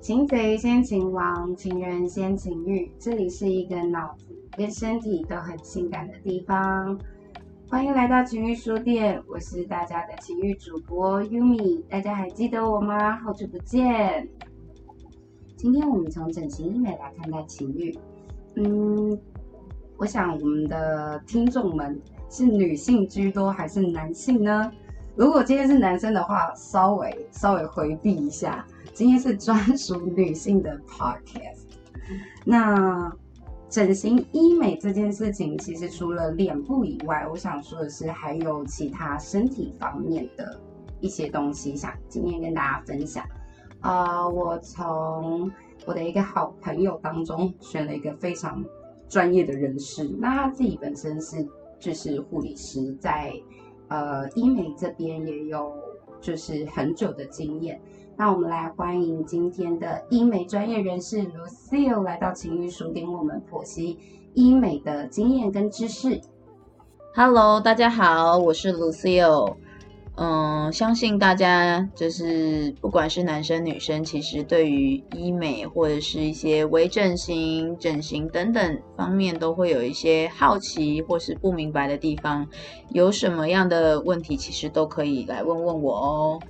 擒贼先擒王，情人先情欲。这里是一个脑子跟身体都很性感的地方。欢迎来到情欲书店，我是大家的情欲主播 Yumi，大家还记得我吗？好久不见。今天我们从整形医美来看待情欲。嗯，我想我们的听众们是女性居多还是男性呢？如果今天是男生的话，稍微稍微回避一下。今天是专属女性的 podcast。那整形医美这件事情，其实除了脸部以外，我想说的是还有其他身体方面的一些东西，想今天跟大家分享。啊，我从我的一个好朋友当中选了一个非常专业的人士，那他自己本身是就是护理师，在呃医美这边也有就是很久的经验。那我们来欢迎今天的医美专业人士 Lucille 来到情欲书店，我们剖析医美的经验跟知识。Hello，大家好，我是 Lucille。嗯，相信大家就是不管是男生女生，其实对于医美或者是一些微整形、整形等等方面，都会有一些好奇或是不明白的地方。有什么样的问题，其实都可以来问问我哦。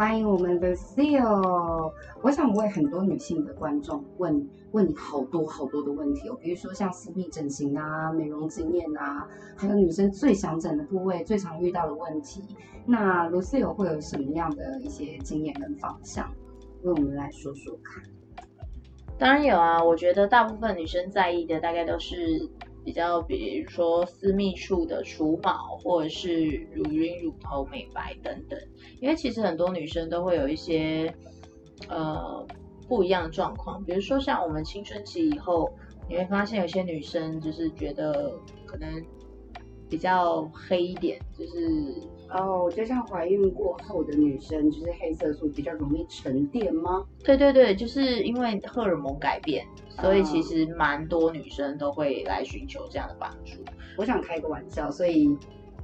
欢迎我们的 Seal，我想为很多女性的观众问问你好多好多的问题哦，比如说像私密整形啊、美容经验啊，还有女生最想整的部位、最常遇到的问题，那 Lucille 会有什么样的一些经验跟方向，为我们来说说看？当然有啊，我觉得大部分女生在意的大概都是。比较，比如说私密处的除毛，或者是乳晕、乳头美白等等。因为其实很多女生都会有一些呃不一样的状况，比如说像我们青春期以后，你会发现有些女生就是觉得可能比较黑一点，就是。哦，就像怀孕过后的女生，就是黑色素比较容易沉淀吗？对对对，就是因为荷尔蒙改变，所以其实蛮多女生都会来寻求这样的帮助。我想开个玩笑，所以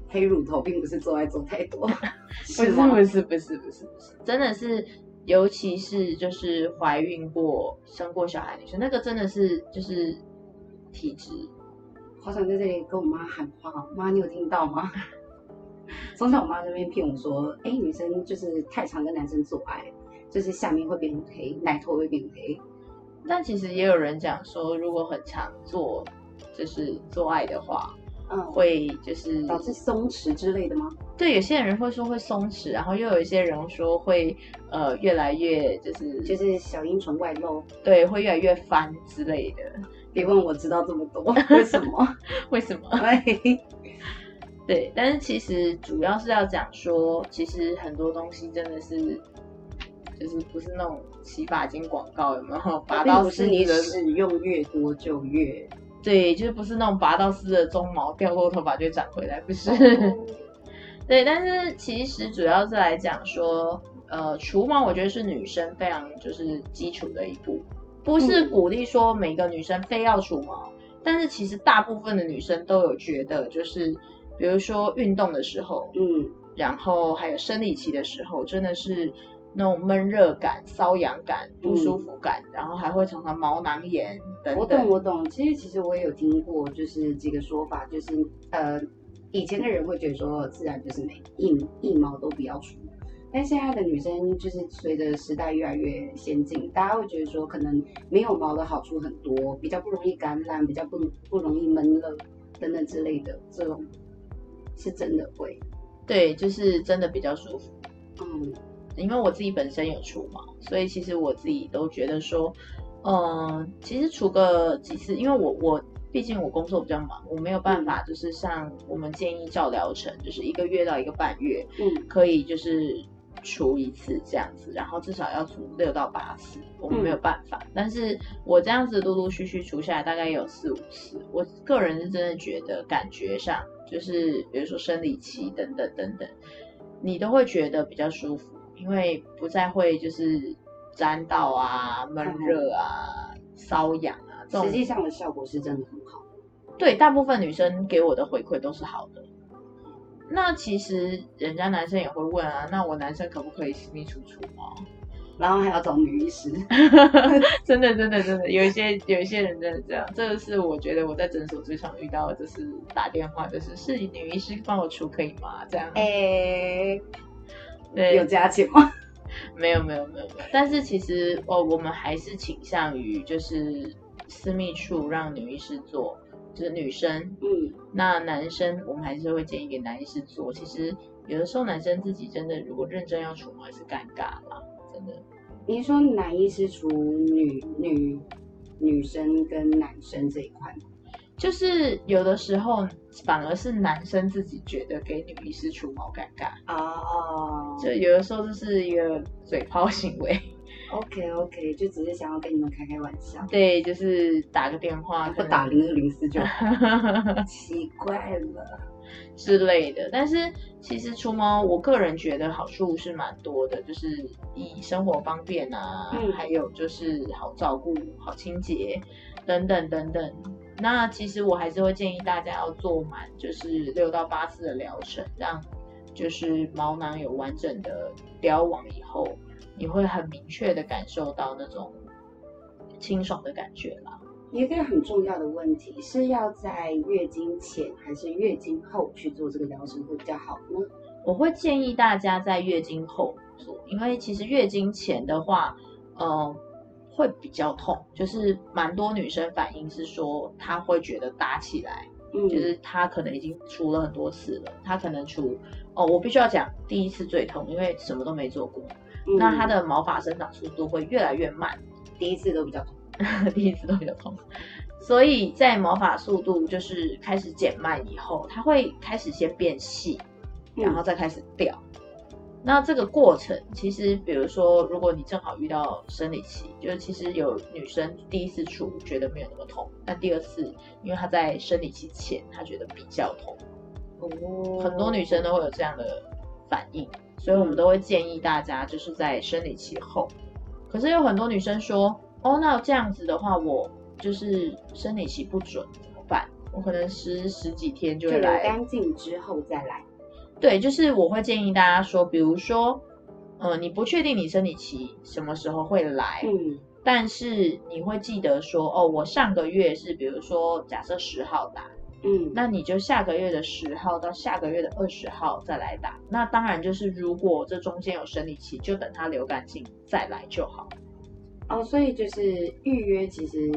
黑乳头并不是做爱做太多，不是不是不是不是不是，真的是，尤其是就是怀孕过、生过小孩女生，那个真的是就是体质。好想在这里跟我妈喊话，妈，你有听到吗？从小我妈那边骗我说，哎，女生就是太常跟男生做爱，就是下面会变黑，奶头会变黑。但其实也有人讲说，如果很常做，就是做爱的话，嗯，会就是导致松弛之类的吗？对，有些人会说会松弛，然后又有一些人说会呃越来越就是就是小阴唇外露，对，会越来越翻之类的。别问我知道这么多，为什么？为什么？对，但是其实主要是要讲说，其实很多东西真的是，就是不是那种洗发精广告有没有？拔到丝你使用越多就越对，就是不是那种拔到丝的鬃毛掉落头发就长回来，不是。对，但是其实主要是来讲说，呃，除毛我觉得是女生非常就是基础的一步，不是鼓励说每个女生非要除毛，但是其实大部分的女生都有觉得就是。比如说运动的时候，嗯，然后还有生理期的时候，真的是那种闷热感、瘙痒感、不舒服感，然后还会常常毛囊炎等等。我懂，我懂。其实，其实我也有听过，就是几个说法，就是呃，以前的人会觉得说，自然就是每，一一毛都不要除。但现在的女生，就是随着时代越来越先进，大家会觉得说，可能没有毛的好处很多，比较不容易感染，比较不不容易闷热等等之类的这种。是真的会，对，就是真的比较舒服。嗯，因为我自己本身有除毛，所以其实我自己都觉得说，嗯，其实除个几次，因为我我毕竟我工作比较忙，我没有办法，就是像我们建议照疗程，就是一个月到一个半月，嗯，可以就是。除一次这样子，然后至少要除六到八次，我们没有办法。但是我这样子陆陆续续除下来，大概有四五次。我个人是真的觉得，感觉上就是比如说生理期等等等等，你都会觉得比较舒服，因为不再会就是沾到啊、闷热啊、瘙痒啊。实际上的效果是真的很好。对，大部分女生给我的回馈都是好的。那其实人家男生也会问啊，那我男生可不可以私密处除毛？然后还要找女医师。真的真的真的，有一些有一些人真的这样，这个是我觉得我在诊所最常遇到的，就是打电话，就是是女医师帮我除可以吗？这样。哎、对，有加钱吗？没有没有没有没有，但是其实哦，我们还是倾向于就是私密处让女医师做，就是女生。嗯，那男生我们还是会建议给男医师做。其实有的时候男生自己真的如果认真要除毛，还是尴尬啦，真的。你说男医师除女女女生跟男生这一块吗？就是有的时候反而是男生自己觉得给女医师除毛尴尬，哦就有的时候就是一个嘴炮行为。，OK OK，就只是想要跟你们开开玩笑，对，就是打个电话，不打零二零四就好。奇怪了，之类的。但是其实除猫，我个人觉得好处是蛮多的，就是以生活方便啊，嗯还有就是好照顾、好清洁等等等等。那其实我还是会建议大家要做满，就是六到八次的疗程，让就是毛囊有完整的凋亡以后，你会很明确的感受到那种清爽的感觉啦。一个很重要的问题是要在月经前还是月经后去做这个疗程会比较好呢？我会建议大家在月经后做，因为其实月经前的话，呃，会比较痛，就是蛮多女生反映是说她会觉得打起来，嗯，就是她可能已经除了很多次了，她可能除哦，我必须要讲第一次最痛，因为什么都没做过，嗯。那它的毛发生长速度会越来越慢，第一次都比较痛。第一次都比较痛，所以在毛发速度就是开始减慢以后，它会开始先变细，然后再开始掉。那这个过程，其实比如说，如果你正好遇到生理期，就是其实有女生第一次处觉得没有那么痛，但第二次因为她在生理期前，她觉得比较痛，哦。很多女生都会有这样的反应，所以我们都会建议大家就是在生理期后。可是有很多女生说，哦，那这样子的话，我就是生理期不准怎么办？我可能十十几天就来干净之后再来。对，就是我会建议大家说，比如说，呃，你不确定你生理期什么时候会来，嗯但是你会记得说，哦，我上个月是比如说假设十号打，嗯，那你就下个月的十号到下个月的二十号再来打。那当然就是如果这中间有生理期，就等它流干净再来就好。哦，所以就是预约，其实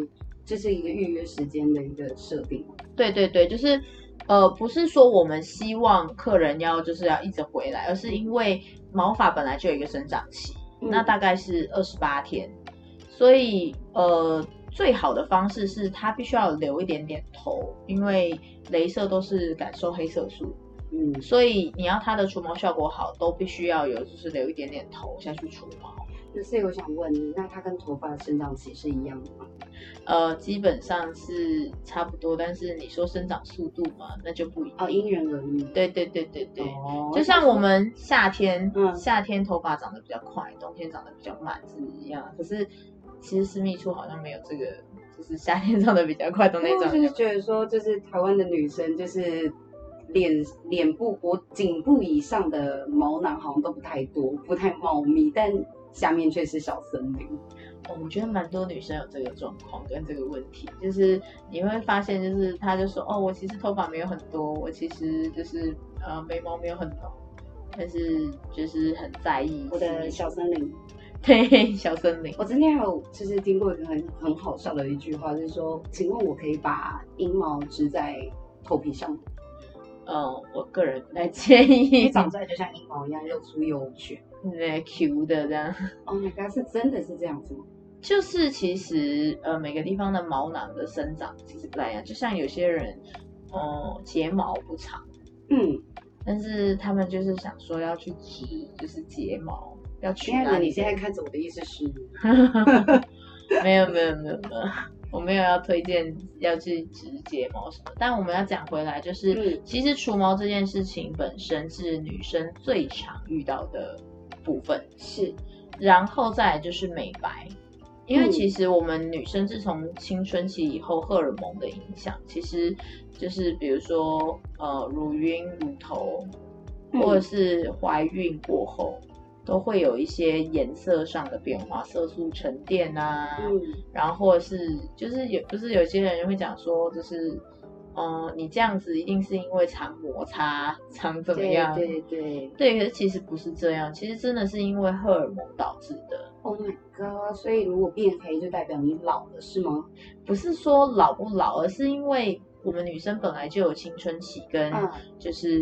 这是一个预约时间的一个设定。对对对，就是呃，不是说我们希望客人要就是要一直回来，而是因为毛发本来就有一个生长期，嗯那大概是二十八天，所以呃，最好的方式是它必须要留一点点头，因为镭射都是感受黑色素，嗯，所以你要它的除毛效果好，都必须要有就是留一点点头下去除毛。那所以我想问你，那它跟头发的生长期是一样的吗？呃，基本上是差不多，但是你说生长速度嘛，那就不一样。哦，因人而异。对对对对对。哦，就像我们夏天，嗯夏天头发长得比较快，冬天长得比较慢是一样。可是其实私密处好像没有这个，就是夏天长的比较快，的那种就是觉得说，就是台湾的女生，就是脸脸部脖颈部以上的毛囊好像都不太多，不太茂密，但下面却是小森林。哦我觉得蛮多女生有这个状况跟这个问题，就是你会发现，就是她就说，哦，我其实头发没有很多，我其实就是呃眉毛没有很浓，但是就是很在意我的小森林，对小森林。我今天还有就是听过一个很很好笑的一句话，就是说，请问我可以把阴毛植在头皮上吗？嗯，我个人不太建议长出来就像阴毛一样又粗又卷。那 Q 的这样。Oh my god，是真的是这样子吗？就是其实呃每个地方的毛囊的生长其实不太一样，就像有些人呃睫毛不长，嗯，但是他们就是想说要去植就是睫毛，要取亲爱的，哪里你现在看着我的意思是，没有没有没有没有，我没有要推荐要去植睫毛什么，但我们要讲回来，就是、嗯。其实除毛这件事情本身是女生最常遇到的部分，是。然后再来就是美白，因为嗯。其实我们女生自从青春期以后，荷尔蒙的影响，其实就是比如说呃乳晕、乳头，嗯。或者是怀孕过后，都会有一些颜色上的变化，色素沉淀啊，嗯，然后或者是就是有不是有些人会讲说，就是嗯，你这样子一定是因为常摩擦，常怎么样？对对对对，可是其实不是这样，其实真的是因为荷尔蒙导致的，，Oh my god！所以如果变黑就代表你老了是吗？不是说老不老，而是因为我们女生本来就有青春期跟嗯就是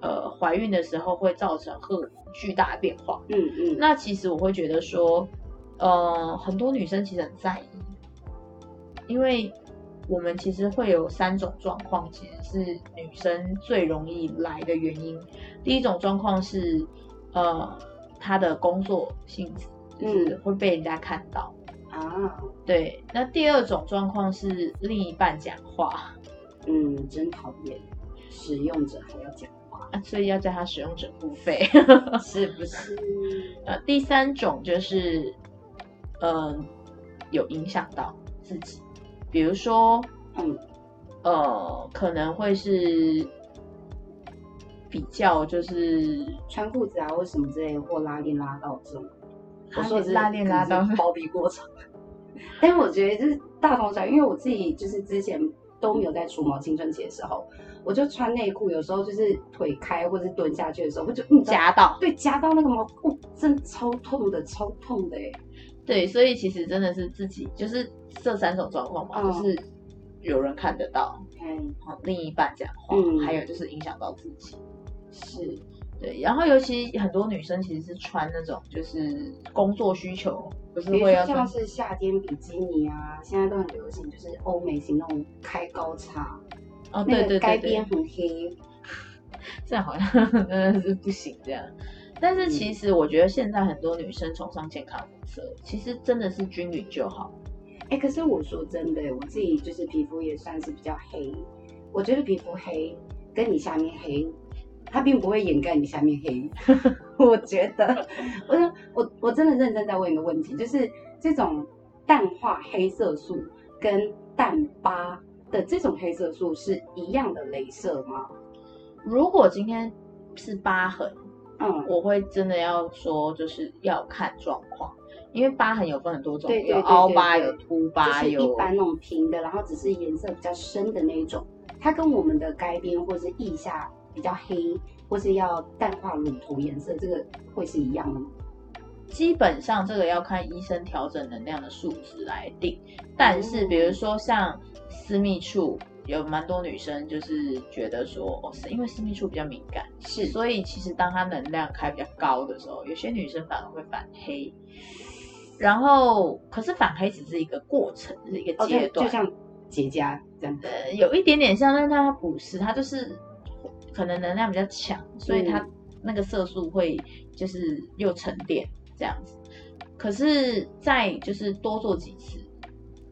呃怀孕的时候会造成荷尔蒙巨大的变化。嗯嗯，那其实我会觉得说，呃，很多女生其实很在意，因为我们其实会有三种状况，其实是女生最容易来的原因。第一种状况是，呃，她的工作性质就是会被人家看到。啊，对，那第二种状况是另一半讲话，嗯，真讨厌，使用者还要讲话，啊所以要叫他使用者付费。是不是？呃，第三种就是，呃，有影响到自己，比如说，嗯，呃，可能会是比较就是穿裤子啊或什么之类，或拉链拉到这种。我说是拉链拉到是包皮过长，但我觉得就是大同小异，因为我自己就是之前都没有在除毛青春期的时候，我就穿内裤，有时候就是腿开或者是蹲下去的时候，我就嗯夹到，对夹到那个毛，哦，真超痛的，超痛的哎。对，所以其实真的是自己就是这三种状况嘛，嗯。就是有人看得到，嗯，哦另一半讲话，嗯。还有就是影响到自己。是，对，然后尤其很多女生其实是穿那种就是工作需求，不是会要像是夏天比基尼啊，现在都很流行，就是欧美型那种开高叉，哦，那对对该对对，边很黑，这样好像 真的是不行这样。但是其实我觉得现在很多女生崇尚健康肤色，其实真的是均匀就好。哎、可是我说真的，我自己就是皮肤也算是比较黑，我觉得皮肤黑跟你下面黑，它并不会掩盖你下面黑。我觉得，我说我我真的认真在问一个问题，就是这种淡化黑色素跟淡疤的这种黑色素是一样的镭射吗？如果今天是疤痕，嗯，我会真的要说，就是要看状况，因为疤痕有分很多种，有凹疤、有凸就疤，是一有般那种平的，然后只是颜色比较深的那一种，它跟我们的该边或是腋下比较黑，或是要淡化乳头颜色，这个会是一样的吗？基本上这个要看医生调整能量的数值来定。但是比如说像私密处，有蛮多女生就是觉得说，哦，是因为私密处比较敏感，是所以其实当它能量开比较高的时候，有些女生反而会反黑。然后，可是反黑只是一个过程，是一个阶段就，像结痂这样。呃，有一点点像，但是它不是，它就是可能能量比较强，所以它嗯那个色素会就是又沉淀这样子。可是再就是多做几次，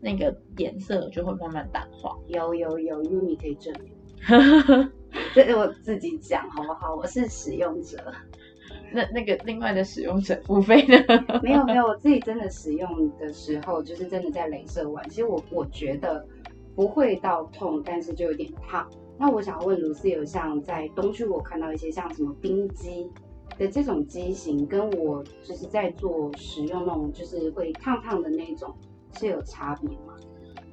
那个颜色就会慢慢淡化。有有有，Uni 可以证明，这是我自己讲好不好？我是使用者，那那个另外的使用者付费呢？没有没有，我自己真的使用的时候，就是真的在镭射完，其实我我觉得不会到痛，但是就有点烫。那我想要问卢思有像在东区我看到一些像什么冰机的这种机型，跟我就是在做使用那种就是会烫烫的那种是有差别吗？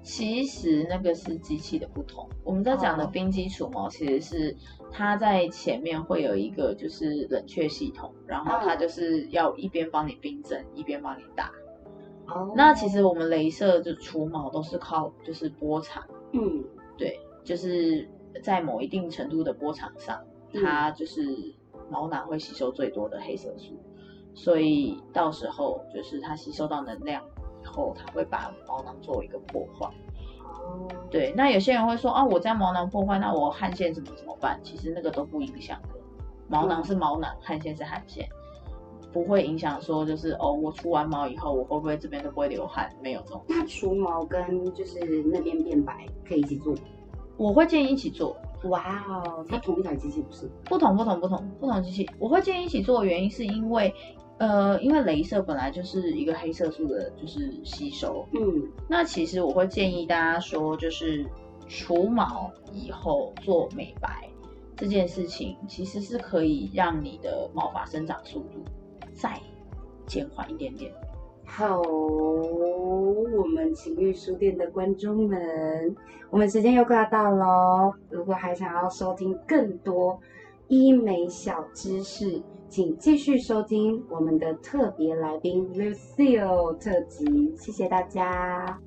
其实那个是机器的不同。我们在讲的哦冰基除毛，其实是它在前面会有一个就是冷却系统，然后它嗯就是要一边帮你冰镇，一边帮你打。哦那其实我们镭射就除毛都是靠就是波长，嗯对，就是在某一定程度的波长上，嗯它就是毛囊会吸收最多的黑色素，所以到时候就是它吸收到能量以后，它会把毛囊做一个破坏。哦对，那有些人会说啊，我这样毛囊破坏，那我汗腺怎么怎么办？其实那个都不影响的，毛囊是毛囊，汗腺是汗腺，不会影响说就是哦，我除完毛以后，我会不会这边都不会流汗？没有这种，那除毛跟就是那边变白可以一起做？我会建议一起做，哇哦，它同一台机器不是？不同不同不同不同机器，我会建议一起做的原因是因为，呃，因为镭射本来就是一个黑色素的，就是吸收，嗯。那其实我会建议大家说，就是除毛以后做美白这件事情，其实是可以让你的毛发生长速度再减缓一点点。好，我们情欲书店的观众们，我们时间又快要到喽。如果还想要收听更多医美小知识，请继续收听我们的特别来宾 Lucille 特辑。谢谢大家。